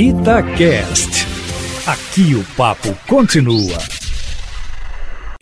Itacast. Aqui o papo continua.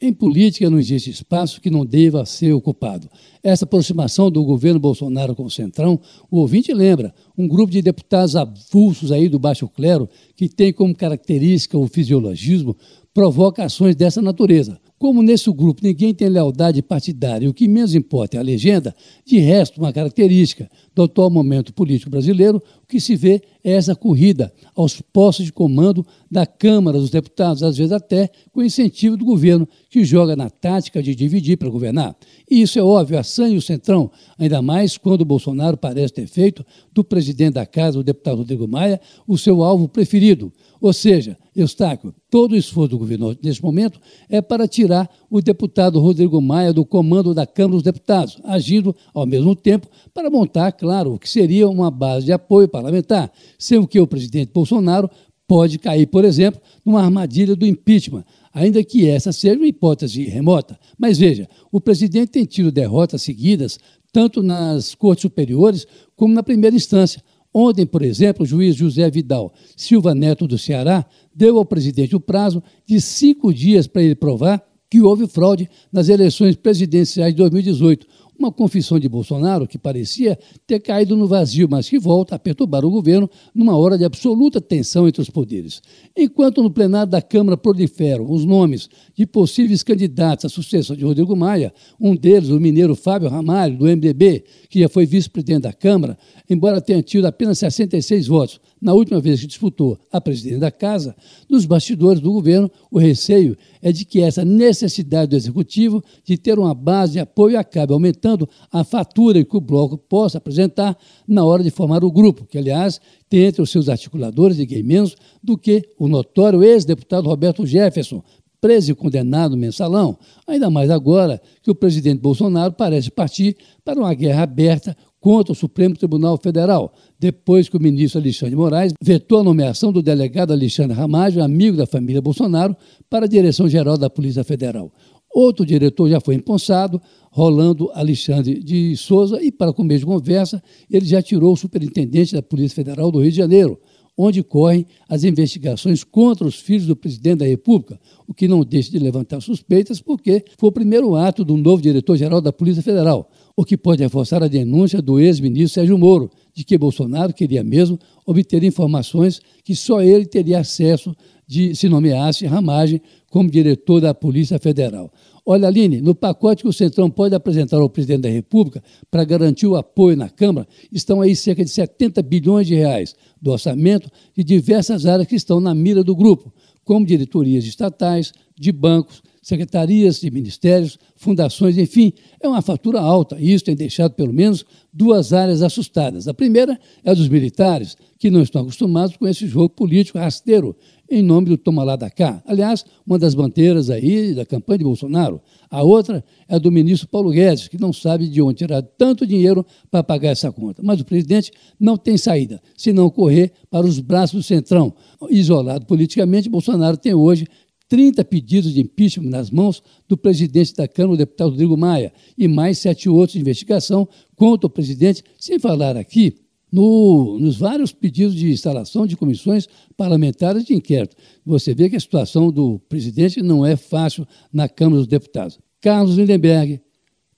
Em política não existe espaço que não deva ser ocupado. Essa aproximação do governo Bolsonaro com o Centrão, o ouvinte lembra, um grupo de deputados avulsos aí do baixo clero, que tem como característica o fisiologismo, provoca ações dessa natureza. Como nesse grupo ninguém tem lealdade partidária e o que menos importa é a legenda, de resto, uma característica do atual momento político brasileiro, o que se vê é essa corrida aos postos de comando da Câmara dos Deputados, às vezes até com incentivo do governo, que joga na tática de dividir para governar. E isso é óbvio, a SAN e o Centrão, ainda mais quando o Bolsonaro parece ter feito do presidente da Casa, o deputado Rodrigo Maia, o seu alvo preferido. Ou seja, Eustáquio, todo o esforço do governo nesse momento é para tirar o deputado Rodrigo Maia do comando da Câmara dos Deputados, agindo ao mesmo tempo para montar, claro, o que seria uma base de apoio parlamentar, sendo que o presidente Bolsonaro pode cair, por exemplo, numa armadilha do impeachment, ainda que essa seja uma hipótese remota. Mas veja, o presidente tem tido derrotas seguidas, tanto nas cortes superiores como na primeira instância. Ontem, por exemplo, o juiz José Vidal Silva Neto do Ceará deu ao presidente o prazo de cinco dias para ele provar que houve fraude nas eleições presidenciais de 2018, uma confissão de Bolsonaro que parecia ter caído no vazio, mas que volta a perturbar o governo numa hora de absoluta tensão entre os poderes. Enquanto no plenário da Câmara proliferam os nomes de possíveis candidatos à sucessão de Rodrigo Maia, um deles, o mineiro Fábio Ramalho, do MDB, que já foi vice-presidente da Câmara, embora tenha tido apenas 66 votos na última vez que disputou a presidência da Casa, nos bastidores do governo, o receio é de que essa necessidade do Executivo de ter uma base de apoio acabe aumentando a fatura que o bloco possa apresentar na hora de formar o grupo, que, aliás, tem entre os seus articuladores ninguém menos do que o notório ex-deputado Roberto Jefferson, preso e condenado mensalão, ainda mais agora que o presidente Bolsonaro parece partir para uma guerra aberta contra o Supremo Tribunal Federal, depois que o ministro Alexandre Moraes vetou a nomeação do delegado Alexandre Ramagem, amigo da família Bolsonaro, para a direção-geral da Polícia Federal. Outro diretor já foi empossado, Rolando Alexandre de Souza, e para começo de conversa, ele já tirou o superintendente da Polícia Federal do Rio de Janeiro, onde correm as investigações contra os filhos do presidente da República, o que não deixa de levantar suspeitas, porque foi o primeiro ato do novo diretor-geral da Polícia Federal, o que pode reforçar a denúncia do ex-ministro Sérgio Moro, de que Bolsonaro queria mesmo obter informações que só ele teria acesso de se nomeasse Ramagem como diretor da Polícia Federal. Olha, Aline, no pacote que o Centrão pode apresentar ao presidente da República para garantir o apoio na Câmara, estão aí cerca de 70 bilhões de reais do orçamento de diversas áreas que estão na mira do grupo, como diretorias estatais, de bancos, secretarias de ministérios, fundações, enfim, é uma fatura alta. Isso tem deixado, pelo menos, duas áreas assustadas. A primeira é a dos militares, que não estão acostumados com esse jogo político rasteiro em nome do toma lá da cá. Aliás, uma das bandeiras aí da campanha de Bolsonaro. A outra é a do ministro Paulo Guedes, que não sabe de onde tirar tanto dinheiro para pagar essa conta. Mas o presidente não tem saída, se não correr para os braços do Centrão. Isolado politicamente, Bolsonaro tem hoje 30 pedidos de impeachment nas mãos do presidente da Câmara, o deputado Rodrigo Maia, e mais sete outros de investigação contra o presidente, sem falar aqui no, nos vários pedidos de instalação de comissões parlamentares de inquérito. Você vê que a situação do presidente não é fácil na Câmara dos Deputados. Carlos Lindenberg,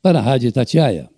para a Rádio Itatiaia.